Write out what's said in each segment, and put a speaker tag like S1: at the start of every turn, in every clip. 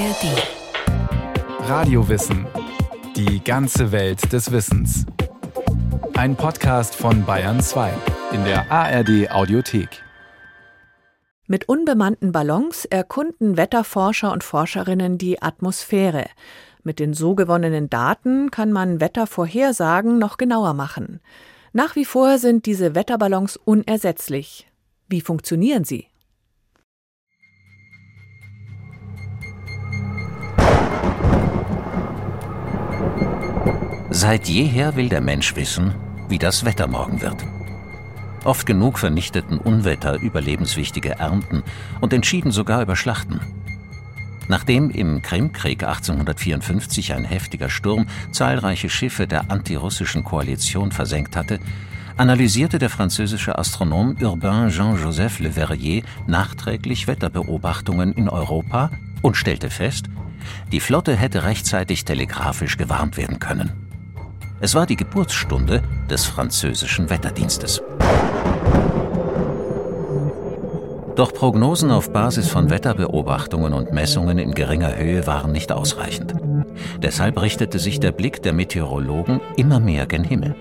S1: ARD. Radiowissen. Die ganze Welt des Wissens. Ein Podcast von Bayern 2 in der ARD Audiothek.
S2: Mit unbemannten Ballons erkunden Wetterforscher und Forscherinnen die Atmosphäre. Mit den so gewonnenen Daten kann man Wettervorhersagen noch genauer machen. Nach wie vor sind diese Wetterballons unersetzlich. Wie funktionieren sie?
S3: Seit jeher will der Mensch wissen, wie das Wetter morgen wird. Oft genug vernichteten Unwetter überlebenswichtige Ernten und entschieden sogar über Schlachten. Nachdem im Krimkrieg 1854 ein heftiger Sturm zahlreiche Schiffe der antirussischen Koalition versenkt hatte, analysierte der französische Astronom Urbain Jean-Joseph Le Verrier nachträglich Wetterbeobachtungen in Europa und stellte fest, die Flotte hätte rechtzeitig telegrafisch gewarnt werden können. Es war die Geburtsstunde des französischen Wetterdienstes. Doch Prognosen auf Basis von Wetterbeobachtungen und Messungen in geringer Höhe waren nicht ausreichend. Deshalb richtete sich der Blick der Meteorologen immer mehr gen Himmel.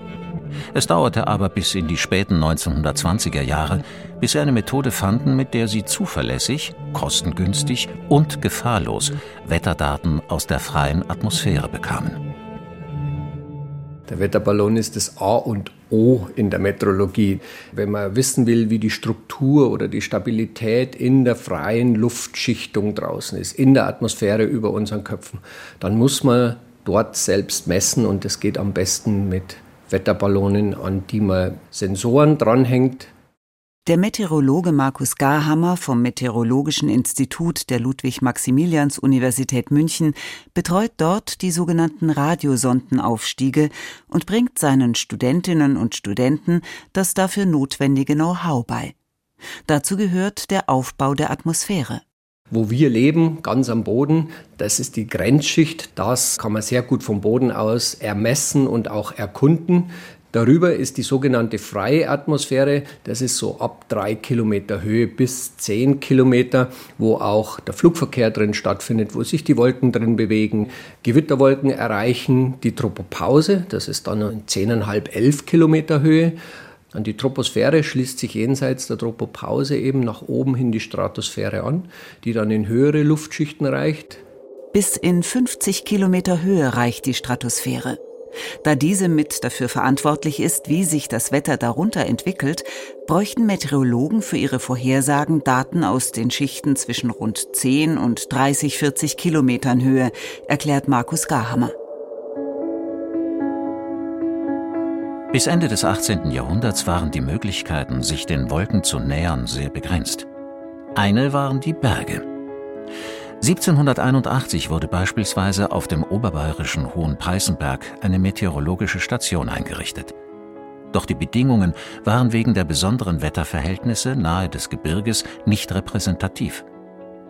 S3: Es dauerte aber bis in die späten 1920er Jahre, bis sie eine Methode fanden, mit der sie zuverlässig, kostengünstig und gefahrlos Wetterdaten aus der freien Atmosphäre bekamen.
S4: Der Wetterballon ist das A und O in der Meteorologie. Wenn man wissen will, wie die Struktur oder die Stabilität in der freien Luftschichtung draußen ist, in der Atmosphäre über unseren Köpfen, dann muss man dort selbst messen und das geht am besten mit Wetterballonen, an die man Sensoren dranhängt,
S5: der Meteorologe Markus Garhammer vom Meteorologischen Institut der Ludwig-Maximilians-Universität München betreut dort die sogenannten Radiosondenaufstiege und bringt seinen Studentinnen und Studenten das dafür notwendige Know-how bei. Dazu gehört der Aufbau der Atmosphäre
S4: wo wir leben, ganz am Boden. Das ist die Grenzschicht. Das kann man sehr gut vom Boden aus ermessen und auch erkunden. Darüber ist die sogenannte freie Atmosphäre, das ist so ab drei Kilometer Höhe bis zehn Kilometer, wo auch der Flugverkehr drin stattfindet, wo sich die Wolken drin bewegen. Gewitterwolken erreichen die Tropopause, das ist dann in zehneinhalb, elf Kilometer Höhe. An die Troposphäre schließt sich jenseits der Tropopause eben nach oben hin die Stratosphäre an, die dann in höhere Luftschichten reicht.
S5: Bis in 50 Kilometer Höhe reicht die Stratosphäre. Da diese mit dafür verantwortlich ist, wie sich das Wetter darunter entwickelt, bräuchten Meteorologen für ihre Vorhersagen Daten aus den Schichten zwischen rund 10 und 30, 40 Kilometern Höhe, erklärt Markus Garhammer.
S3: Bis Ende des 18. Jahrhunderts waren die Möglichkeiten, sich den Wolken zu nähern, sehr begrenzt. Eine waren die Berge. 1781 wurde beispielsweise auf dem oberbayerischen Hohen Preißenberg eine meteorologische Station eingerichtet. Doch die Bedingungen waren wegen der besonderen Wetterverhältnisse nahe des Gebirges nicht repräsentativ.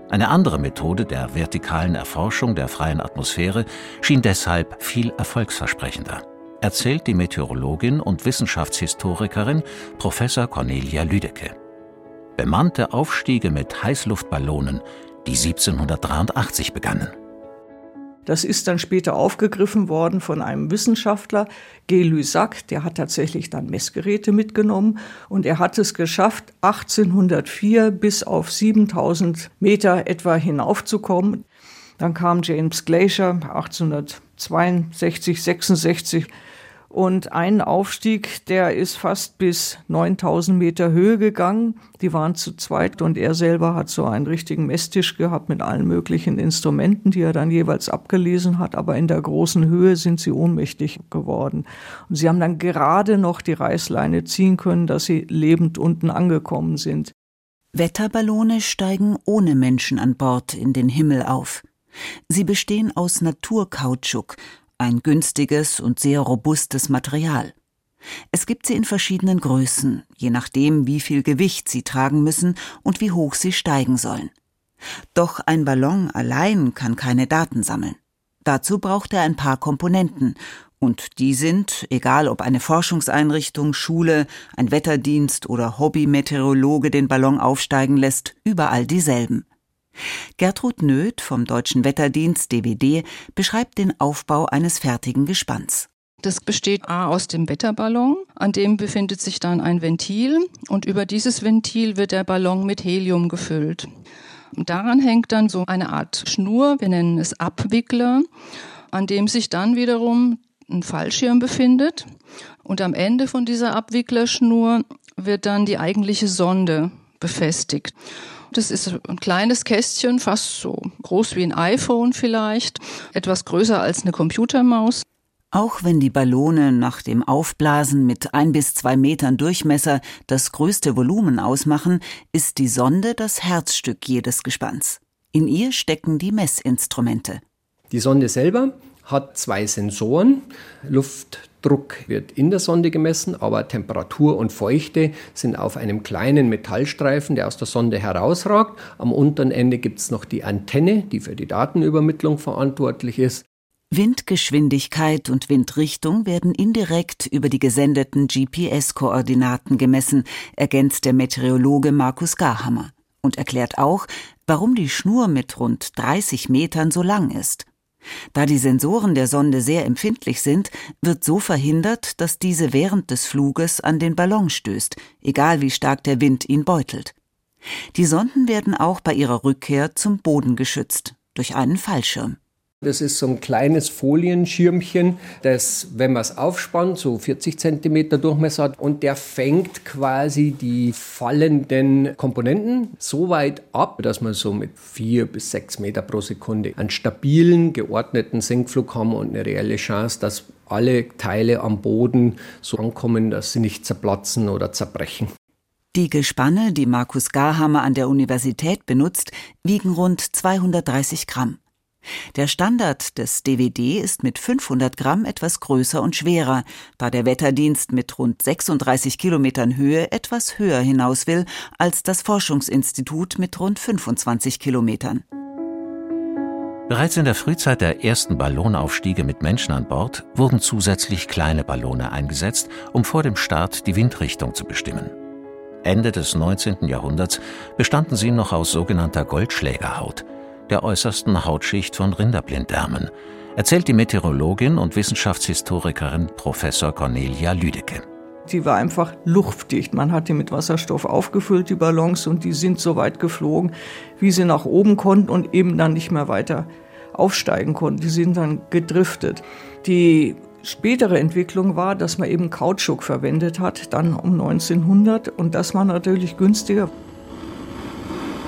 S3: Eine andere Methode der vertikalen Erforschung der freien Atmosphäre schien deshalb viel erfolgsversprechender, erzählt die Meteorologin und Wissenschaftshistorikerin Professor Cornelia Lüdecke. Bemannte Aufstiege mit Heißluftballonen die 1783 begannen.
S6: Das ist dann später aufgegriffen worden von einem Wissenschaftler, G. Lusac, der hat tatsächlich dann Messgeräte mitgenommen und er hat es geschafft, 1804 bis auf 7000 Meter etwa hinaufzukommen. Dann kam James Glacier 1862, 66 und ein Aufstieg, der ist fast bis 9000 Meter Höhe gegangen. Die waren zu zweit und er selber hat so einen richtigen Messtisch gehabt mit allen möglichen Instrumenten, die er dann jeweils abgelesen hat. Aber in der großen Höhe sind sie ohnmächtig geworden. Und sie haben dann gerade noch die Reißleine ziehen können, dass sie lebend unten angekommen sind.
S5: Wetterballone steigen ohne Menschen an Bord in den Himmel auf. Sie bestehen aus Naturkautschuk, ein günstiges und sehr robustes Material. Es gibt sie in verschiedenen Größen, je nachdem, wie viel Gewicht sie tragen müssen und wie hoch sie steigen sollen. Doch ein Ballon allein kann keine Daten sammeln. Dazu braucht er ein paar Komponenten, und die sind, egal ob eine Forschungseinrichtung, Schule, ein Wetterdienst oder Hobbymeteorologe den Ballon aufsteigen lässt, überall dieselben. Gertrud Nöth vom Deutschen Wetterdienst DWD beschreibt den Aufbau eines fertigen Gespanns.
S7: Das besteht A aus dem Wetterballon, an dem befindet sich dann ein Ventil und über dieses Ventil wird der Ballon mit Helium gefüllt. Daran hängt dann so eine Art Schnur, wir nennen es Abwickler, an dem sich dann wiederum ein Fallschirm befindet. Und am Ende von dieser Abwicklerschnur wird dann die eigentliche Sonde befestigt. Das ist ein kleines Kästchen, fast so groß wie ein iPhone vielleicht, etwas größer als eine Computermaus.
S5: Auch wenn die Ballone nach dem Aufblasen mit ein bis zwei Metern Durchmesser das größte Volumen ausmachen, ist die Sonde das Herzstück jedes Gespanns. In ihr stecken die Messinstrumente.
S4: Die Sonde selber hat zwei Sensoren. Luftdruck wird in der Sonde gemessen, aber Temperatur und Feuchte sind auf einem kleinen Metallstreifen, der aus der Sonde herausragt. Am unteren Ende gibt es noch die Antenne, die für die Datenübermittlung verantwortlich ist.
S5: Windgeschwindigkeit und Windrichtung werden indirekt über die gesendeten GPS-Koordinaten gemessen, ergänzt der Meteorologe Markus Garhammer und erklärt auch, warum die Schnur mit rund 30 Metern so lang ist. Da die Sensoren der Sonde sehr empfindlich sind, wird so verhindert, dass diese während des Fluges an den Ballon stößt, egal wie stark der Wind ihn beutelt. Die Sonden werden auch bei ihrer Rückkehr zum Boden geschützt durch einen Fallschirm.
S4: Das ist so ein kleines Folienschirmchen, das, wenn man es aufspannt, so 40 Zentimeter Durchmesser hat und der fängt quasi die fallenden Komponenten so weit ab, dass man so mit vier bis sechs Meter pro Sekunde einen stabilen, geordneten Sinkflug haben und eine reelle Chance, dass alle Teile am Boden so ankommen, dass sie nicht zerplatzen oder zerbrechen.
S5: Die Gespanne, die Markus Garhammer an der Universität benutzt, wiegen rund 230 Gramm. Der Standard des DVD ist mit 500 Gramm etwas größer und schwerer, da der Wetterdienst mit rund 36 Kilometern Höhe etwas höher hinaus will als das Forschungsinstitut mit rund 25 Kilometern.
S3: Bereits in der Frühzeit der ersten Ballonaufstiege mit Menschen an Bord wurden zusätzlich kleine Ballone eingesetzt, um vor dem Start die Windrichtung zu bestimmen. Ende des 19. Jahrhunderts bestanden sie noch aus sogenannter Goldschlägerhaut – der äußersten Hautschicht von Rinderblinddarmen, erzählt die Meteorologin und Wissenschaftshistorikerin Professor Cornelia Lüdecke.
S6: Die war einfach luftdicht. Man hat die mit Wasserstoff aufgefüllt, die Ballons, und die sind so weit geflogen, wie sie nach oben konnten und eben dann nicht mehr weiter aufsteigen konnten. Die sind dann gedriftet. Die spätere Entwicklung war, dass man eben Kautschuk verwendet hat, dann um 1900, und das war natürlich günstiger.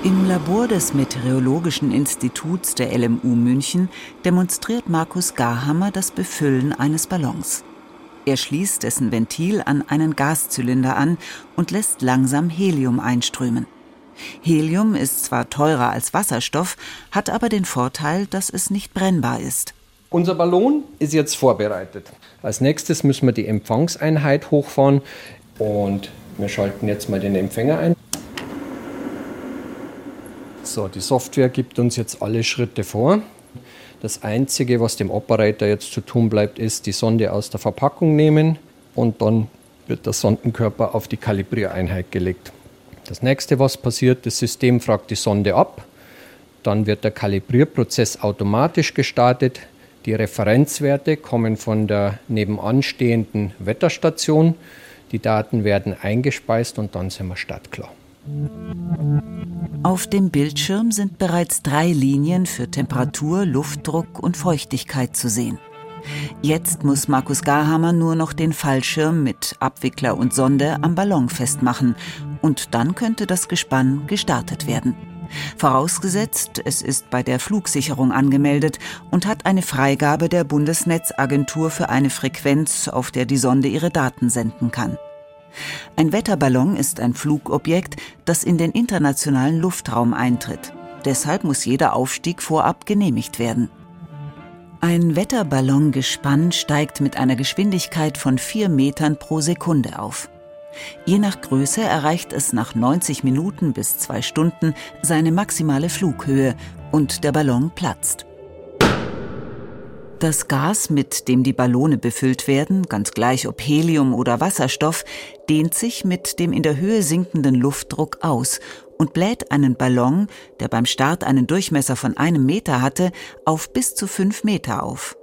S5: Im Labor des Meteorologischen Instituts der LMU München demonstriert Markus Garhammer das Befüllen eines Ballons. Er schließt dessen Ventil an einen Gaszylinder an und lässt langsam Helium einströmen. Helium ist zwar teurer als Wasserstoff, hat aber den Vorteil, dass es nicht brennbar ist.
S4: Unser Ballon ist jetzt vorbereitet. Als nächstes müssen wir die Empfangseinheit hochfahren und wir schalten jetzt mal den Empfänger ein. So, die Software gibt uns jetzt alle Schritte vor. Das Einzige, was dem Operator jetzt zu tun bleibt, ist die Sonde aus der Verpackung nehmen und dann wird der Sondenkörper auf die Kalibriereinheit gelegt. Das nächste, was passiert, das System fragt die Sonde ab. Dann wird der Kalibrierprozess automatisch gestartet. Die Referenzwerte kommen von der nebenanstehenden Wetterstation. Die Daten werden eingespeist und dann sind wir startklar.
S5: Auf dem Bildschirm sind bereits drei Linien für Temperatur, Luftdruck und Feuchtigkeit zu sehen. Jetzt muss Markus Garhammer nur noch den Fallschirm mit Abwickler und Sonde am Ballon festmachen und dann könnte das Gespann gestartet werden. Vorausgesetzt, es ist bei der Flugsicherung angemeldet und hat eine Freigabe der Bundesnetzagentur für eine Frequenz, auf der die Sonde ihre Daten senden kann. Ein Wetterballon ist ein Flugobjekt, das in den internationalen Luftraum eintritt. Deshalb muss jeder Aufstieg vorab genehmigt werden. Ein Wetterballongespann steigt mit einer Geschwindigkeit von 4 Metern pro Sekunde auf. Je nach Größe erreicht es nach 90 Minuten bis zwei Stunden seine maximale Flughöhe und der Ballon platzt. Das Gas, mit dem die Ballone befüllt werden, ganz gleich ob Helium oder Wasserstoff, dehnt sich mit dem in der Höhe sinkenden Luftdruck aus und bläht einen Ballon, der beim Start einen Durchmesser von einem Meter hatte, auf bis zu fünf Meter auf.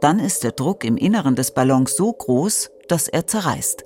S5: Dann ist der Druck im Inneren des Ballons so groß, dass er zerreißt.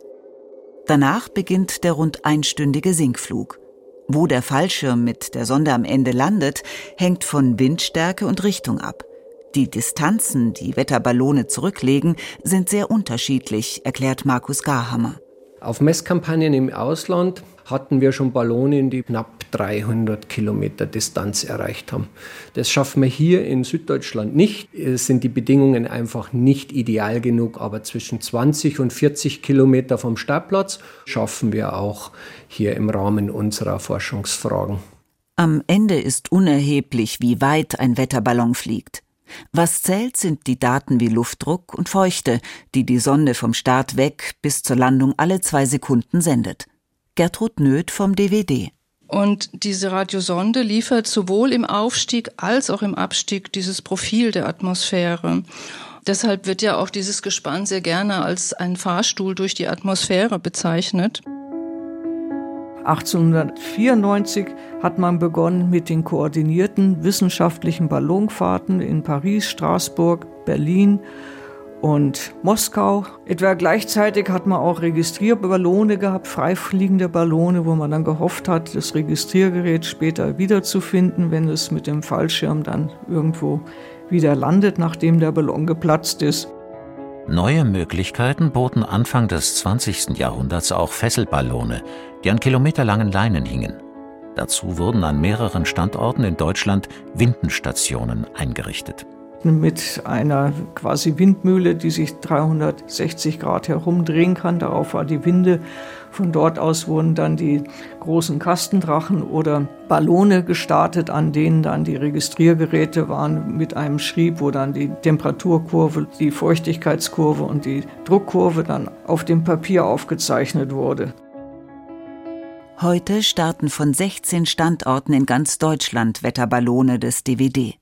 S5: Danach beginnt der rund einstündige Sinkflug. Wo der Fallschirm mit der Sonde am Ende landet, hängt von Windstärke und Richtung ab. Die Distanzen, die Wetterballone zurücklegen, sind sehr unterschiedlich, erklärt Markus Garhammer.
S4: Auf Messkampagnen im Ausland hatten wir schon Ballonen, die knapp 300 Kilometer Distanz erreicht haben. Das schaffen wir hier in Süddeutschland nicht. Es sind die Bedingungen einfach nicht ideal genug, aber zwischen 20 und 40 Kilometer vom Startplatz schaffen wir auch hier im Rahmen unserer Forschungsfragen.
S5: Am Ende ist unerheblich, wie weit ein Wetterballon fliegt. Was zählt, sind die Daten wie Luftdruck und Feuchte, die die Sonde vom Start weg bis zur Landung alle zwei Sekunden sendet. Gertrud Nöth vom DVD.
S7: Und diese Radiosonde liefert sowohl im Aufstieg als auch im Abstieg dieses Profil der Atmosphäre. Deshalb wird ja auch dieses Gespann sehr gerne als ein Fahrstuhl durch die Atmosphäre bezeichnet.
S6: 1894 hat man begonnen mit den koordinierten wissenschaftlichen Ballonfahrten in Paris, Straßburg, Berlin und Moskau. Etwa gleichzeitig hat man auch Registrierballone gehabt, freifliegende Ballone, wo man dann gehofft hat, das Registriergerät später wiederzufinden, wenn es mit dem Fallschirm dann irgendwo wieder landet, nachdem der Ballon geplatzt ist.
S3: Neue Möglichkeiten boten Anfang des 20. Jahrhunderts auch Fesselballone, die an kilometerlangen Leinen hingen. Dazu wurden an mehreren Standorten in Deutschland Windenstationen eingerichtet
S6: mit einer quasi Windmühle, die sich 360 Grad herumdrehen kann. Darauf war die Winde. Von dort aus wurden dann die großen Kastendrachen oder Ballone gestartet, an denen dann die Registriergeräte waren mit einem Schrieb, wo dann die Temperaturkurve, die Feuchtigkeitskurve und die Druckkurve dann auf dem Papier aufgezeichnet wurde.
S5: Heute starten von 16 Standorten in ganz Deutschland Wetterballone des DVD.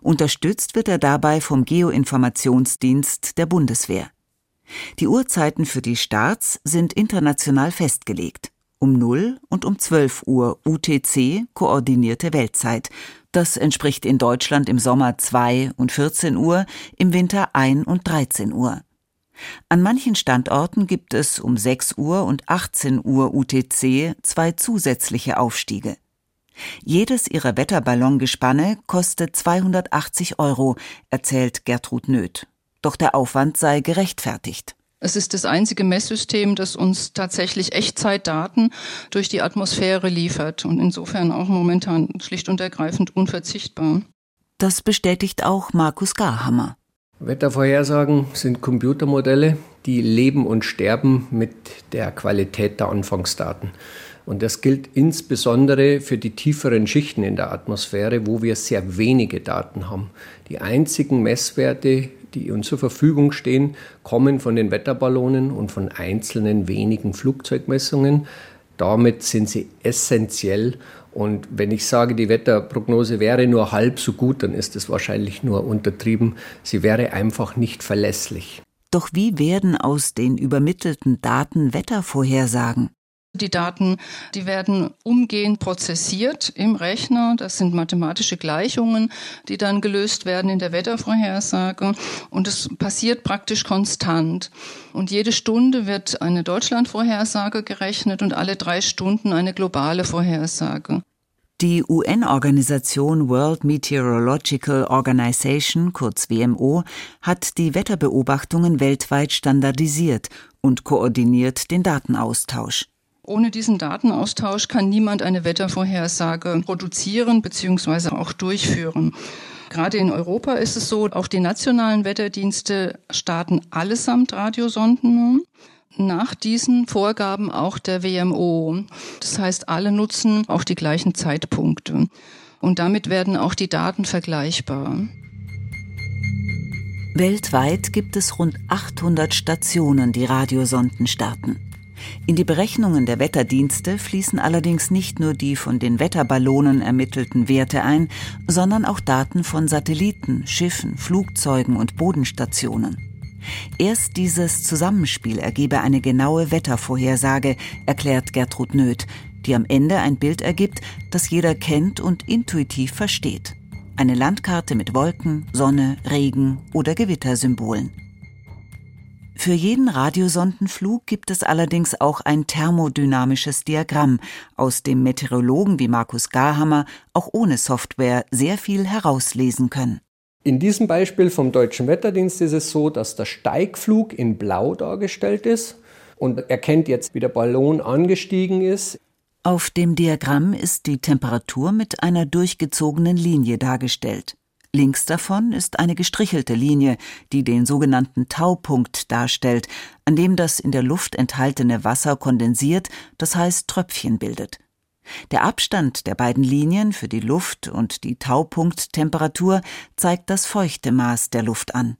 S5: Unterstützt wird er dabei vom Geoinformationsdienst der Bundeswehr. Die Uhrzeiten für die Starts sind international festgelegt. Um 0 und um 12 Uhr UTC koordinierte Weltzeit. Das entspricht in Deutschland im Sommer 2 und 14 Uhr, im Winter 1 und 13 Uhr. An manchen Standorten gibt es um 6 Uhr und 18 Uhr UTC zwei zusätzliche Aufstiege. Jedes ihrer Wetterballongespanne kostet 280 Euro, erzählt Gertrud Nöth. Doch der Aufwand sei gerechtfertigt.
S7: Es ist das einzige Messsystem, das uns tatsächlich Echtzeitdaten durch die Atmosphäre liefert und insofern auch momentan schlicht und ergreifend unverzichtbar.
S5: Das bestätigt auch Markus Garhammer.
S4: Wettervorhersagen sind Computermodelle, die leben und sterben mit der Qualität der Anfangsdaten. Und das gilt insbesondere für die tieferen Schichten in der Atmosphäre, wo wir sehr wenige Daten haben. Die einzigen Messwerte, die uns zur Verfügung stehen, kommen von den Wetterballonen und von einzelnen wenigen Flugzeugmessungen. Damit sind sie essentiell. Und wenn ich sage, die Wetterprognose wäre nur halb so gut, dann ist es wahrscheinlich nur untertrieben. Sie wäre einfach nicht verlässlich.
S5: Doch wie werden aus den übermittelten Daten Wettervorhersagen?
S7: Die Daten, die werden umgehend prozessiert im Rechner. Das sind mathematische Gleichungen, die dann gelöst werden in der Wettervorhersage. Und es passiert praktisch konstant. Und jede Stunde wird eine Deutschlandvorhersage gerechnet und alle drei Stunden eine globale Vorhersage.
S5: Die UN-Organisation World Meteorological Organization, kurz WMO, hat die Wetterbeobachtungen weltweit standardisiert und koordiniert den Datenaustausch.
S7: Ohne diesen Datenaustausch kann niemand eine Wettervorhersage produzieren bzw. auch durchführen. Gerade in Europa ist es so, auch die nationalen Wetterdienste starten allesamt Radiosonden nach diesen Vorgaben auch der WMO. Das heißt, alle nutzen auch die gleichen Zeitpunkte. Und damit werden auch die Daten vergleichbar.
S5: Weltweit gibt es rund 800 Stationen, die Radiosonden starten. In die Berechnungen der Wetterdienste fließen allerdings nicht nur die von den Wetterballonen ermittelten Werte ein, sondern auch Daten von Satelliten, Schiffen, Flugzeugen und Bodenstationen. Erst dieses Zusammenspiel ergebe eine genaue Wettervorhersage, erklärt Gertrud Nöth. die am Ende ein Bild ergibt, das jeder kennt und intuitiv versteht. Eine Landkarte mit Wolken, Sonne, Regen oder Gewittersymbolen. Für jeden Radiosondenflug gibt es allerdings auch ein thermodynamisches Diagramm, aus dem Meteorologen wie Markus Garhammer auch ohne Software sehr viel herauslesen können.
S4: In diesem Beispiel vom Deutschen Wetterdienst ist es so, dass der Steigflug in Blau dargestellt ist und erkennt jetzt, wie der Ballon angestiegen ist.
S5: Auf dem Diagramm ist die Temperatur mit einer durchgezogenen Linie dargestellt. Links davon ist eine gestrichelte Linie, die den sogenannten Taupunkt darstellt, an dem das in der Luft enthaltene Wasser kondensiert, das heißt Tröpfchen bildet. Der Abstand der beiden Linien für die Luft und die Taupunkttemperatur zeigt das feuchte Maß der Luft an.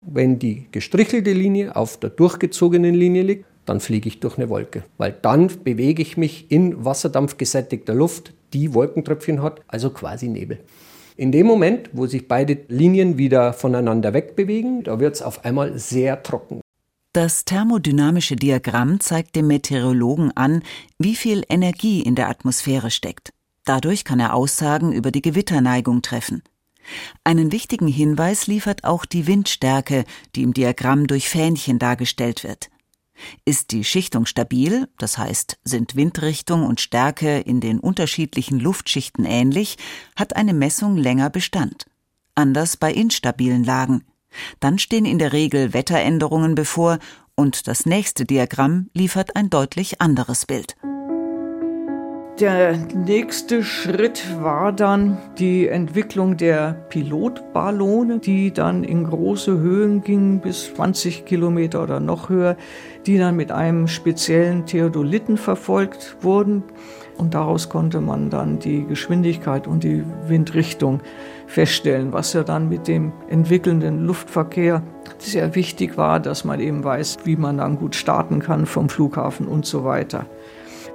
S4: Wenn die gestrichelte Linie auf der durchgezogenen Linie liegt, dann fliege ich durch eine Wolke, weil dann bewege ich mich in wasserdampfgesättigter Luft, die Wolkentröpfchen hat, also quasi Nebel. In dem Moment, wo sich beide Linien wieder voneinander wegbewegen, da wird es auf einmal sehr trocken.
S5: Das thermodynamische Diagramm zeigt dem Meteorologen an, wie viel Energie in der Atmosphäre steckt. Dadurch kann er Aussagen über die Gewitterneigung treffen. Einen wichtigen Hinweis liefert auch die Windstärke, die im Diagramm durch Fähnchen dargestellt wird. Ist die Schichtung stabil, das heißt sind Windrichtung und Stärke in den unterschiedlichen Luftschichten ähnlich, hat eine Messung länger Bestand. Anders bei instabilen Lagen. Dann stehen in der Regel Wetteränderungen bevor und das nächste Diagramm liefert ein deutlich anderes Bild.
S6: Der nächste Schritt war dann die Entwicklung der Pilotballone, die dann in große Höhen gingen, bis 20 Kilometer oder noch höher, die dann mit einem speziellen Theodoliten verfolgt wurden. Und daraus konnte man dann die Geschwindigkeit und die Windrichtung feststellen, was ja dann mit dem entwickelnden Luftverkehr sehr wichtig war, dass man eben weiß, wie man dann gut starten kann vom Flughafen und so weiter.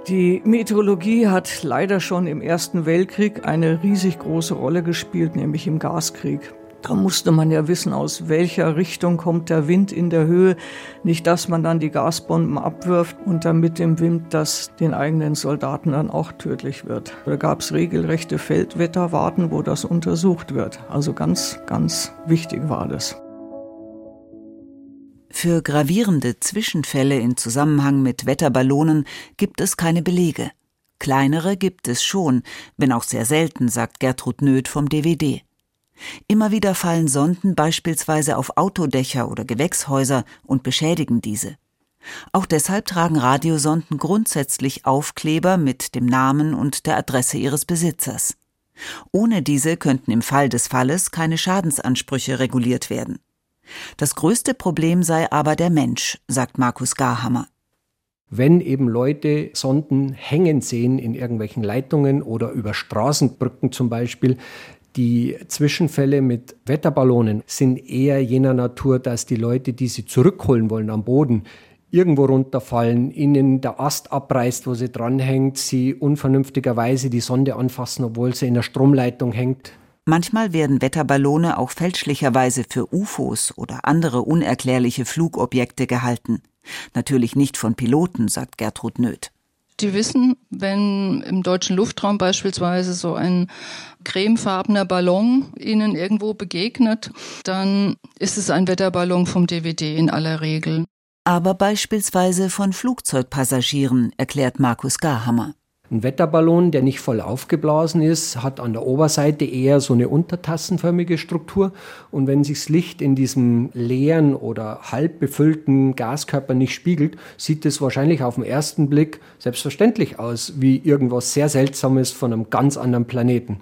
S6: Die Meteorologie hat leider schon im Ersten Weltkrieg eine riesig große Rolle gespielt, nämlich im Gaskrieg. Da musste man ja wissen, aus welcher Richtung kommt der Wind in der Höhe. Nicht, dass man dann die Gasbomben abwirft und dann mit dem Wind das den eigenen Soldaten dann auch tödlich wird. Da gab es regelrechte Feldwetterwarten, wo das untersucht wird. Also ganz, ganz wichtig war das.
S5: Für gravierende Zwischenfälle in Zusammenhang mit Wetterballonen gibt es keine Belege. Kleinere gibt es schon, wenn auch sehr selten, sagt Gertrud Nöth vom DWD. Immer wieder fallen Sonden beispielsweise auf Autodächer oder Gewächshäuser und beschädigen diese. Auch deshalb tragen Radiosonden grundsätzlich Aufkleber mit dem Namen und der Adresse ihres Besitzers. Ohne diese könnten im Fall des Falles keine Schadensansprüche reguliert werden. Das größte Problem sei aber der Mensch, sagt Markus Garhammer.
S4: Wenn eben Leute Sonden hängen sehen in irgendwelchen Leitungen oder über Straßenbrücken zum Beispiel, die Zwischenfälle mit Wetterballonen sind eher jener Natur, dass die Leute, die sie zurückholen wollen am Boden, irgendwo runterfallen, ihnen der Ast abreißt, wo sie dranhängt, sie unvernünftigerweise die Sonde anfassen, obwohl sie in der Stromleitung hängt.
S5: Manchmal werden Wetterballone auch fälschlicherweise für UFOs oder andere unerklärliche Flugobjekte gehalten. Natürlich nicht von Piloten, sagt Gertrud Nöth.
S7: Die wissen, wenn im deutschen Luftraum beispielsweise so ein cremefarbener Ballon ihnen irgendwo begegnet, dann ist es ein Wetterballon vom DVD in aller Regel.
S5: Aber beispielsweise von Flugzeugpassagieren, erklärt Markus Garhammer.
S4: Ein Wetterballon, der nicht voll aufgeblasen ist, hat an der Oberseite eher so eine untertassenförmige Struktur. Und wenn sich das Licht in diesem leeren oder halb befüllten Gaskörper nicht spiegelt, sieht es wahrscheinlich auf den ersten Blick selbstverständlich aus, wie irgendwas sehr Seltsames von einem ganz anderen Planeten.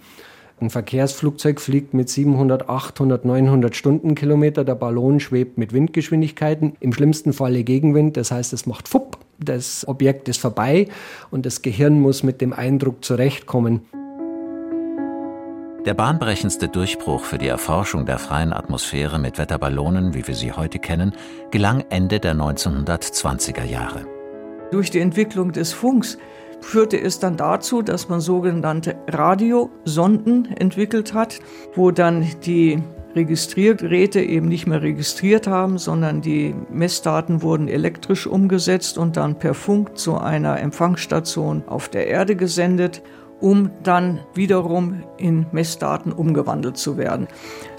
S4: Ein Verkehrsflugzeug fliegt mit 700, 800, 900 Stundenkilometer. Der Ballon schwebt mit Windgeschwindigkeiten, im schlimmsten Falle Gegenwind. Das heißt, es macht Fupp, das Objekt ist vorbei und das Gehirn muss mit dem Eindruck zurechtkommen.
S3: Der bahnbrechendste Durchbruch für die Erforschung der freien Atmosphäre mit Wetterballonen, wie wir sie heute kennen, gelang Ende der 1920er Jahre.
S6: Durch die Entwicklung des Funks führte es dann dazu, dass man sogenannte Radiosonden entwickelt hat, wo dann die Registriergeräte eben nicht mehr registriert haben, sondern die Messdaten wurden elektrisch umgesetzt und dann per Funk zu einer Empfangsstation auf der Erde gesendet um dann wiederum in Messdaten umgewandelt zu werden.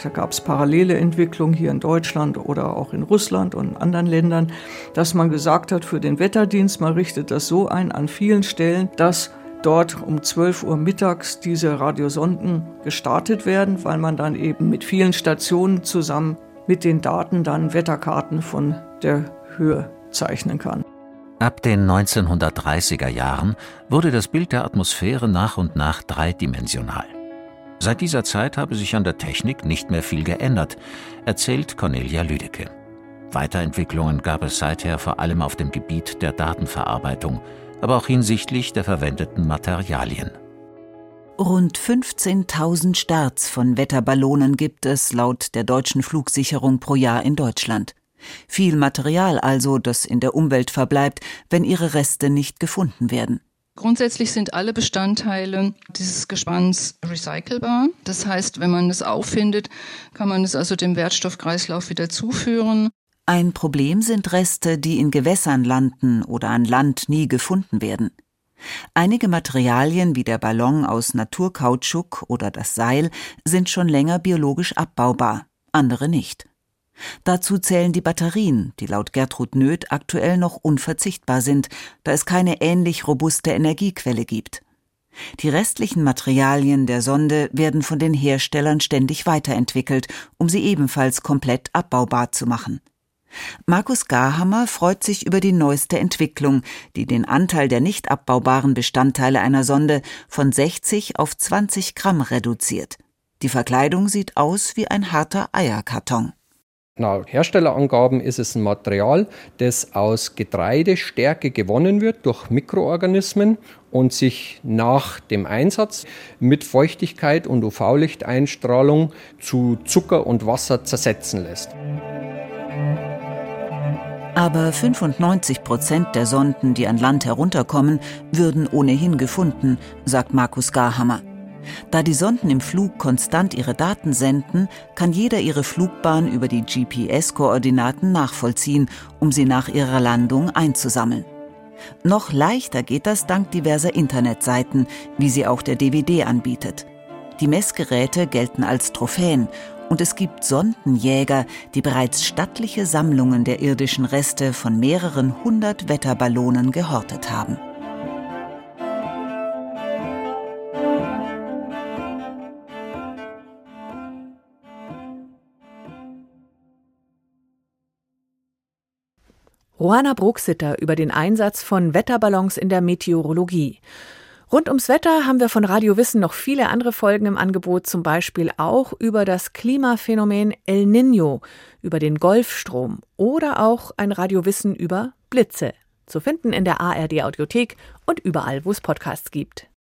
S6: Da gab es parallele Entwicklungen hier in Deutschland oder auch in Russland und in anderen Ländern, dass man gesagt hat, für den Wetterdienst, man richtet das so ein an vielen Stellen, dass dort um 12 Uhr mittags diese Radiosonden gestartet werden, weil man dann eben mit vielen Stationen zusammen mit den Daten dann Wetterkarten von der Höhe zeichnen kann.
S3: Ab den 1930er Jahren wurde das Bild der Atmosphäre nach und nach dreidimensional. Seit dieser Zeit habe sich an der Technik nicht mehr viel geändert, erzählt Cornelia Lüdecke. Weiterentwicklungen gab es seither vor allem auf dem Gebiet der Datenverarbeitung, aber auch hinsichtlich der verwendeten Materialien.
S5: Rund 15.000 Starts von Wetterballonen gibt es laut der deutschen Flugsicherung pro Jahr in Deutschland. Viel Material also, das in der Umwelt verbleibt, wenn ihre Reste nicht gefunden werden.
S7: Grundsätzlich sind alle Bestandteile dieses Gespanns recycelbar. Das heißt, wenn man es auffindet, kann man es also dem Wertstoffkreislauf wieder zuführen.
S5: Ein Problem sind Reste, die in Gewässern landen oder an Land nie gefunden werden. Einige Materialien wie der Ballon aus Naturkautschuk oder das Seil sind schon länger biologisch abbaubar, andere nicht. Dazu zählen die Batterien, die laut Gertrud Nöth aktuell noch unverzichtbar sind, da es keine ähnlich robuste Energiequelle gibt. Die restlichen Materialien der Sonde werden von den Herstellern ständig weiterentwickelt, um sie ebenfalls komplett abbaubar zu machen. Markus Garhammer freut sich über die neueste Entwicklung, die den Anteil der nicht abbaubaren Bestandteile einer Sonde von 60 auf 20 Gramm reduziert. Die Verkleidung sieht aus wie ein harter Eierkarton.
S4: Nach Herstellerangaben ist es ein Material, das aus Getreidestärke gewonnen wird durch Mikroorganismen und sich nach dem Einsatz mit Feuchtigkeit und UV-Lichteinstrahlung zu Zucker und Wasser zersetzen lässt.
S5: Aber 95 Prozent der Sonden, die an Land herunterkommen, würden ohnehin gefunden, sagt Markus Garhammer. Da die Sonden im Flug konstant ihre Daten senden, kann jeder ihre Flugbahn über die GPS-Koordinaten nachvollziehen, um sie nach ihrer Landung einzusammeln. Noch leichter geht das dank diverser Internetseiten, wie sie auch der DVD anbietet. Die Messgeräte gelten als Trophäen und es gibt Sondenjäger, die bereits stattliche Sammlungen der irdischen Reste von mehreren hundert Wetterballonen gehortet haben.
S2: Johanna Bruxitter über den Einsatz von Wetterballons in der Meteorologie. Rund ums Wetter haben wir von Radio Wissen noch viele andere Folgen im Angebot, zum Beispiel auch über das Klimaphänomen El Niño, über den Golfstrom oder auch ein Radio Wissen über Blitze. Zu finden in der ARD Audiothek und überall, wo es Podcasts gibt.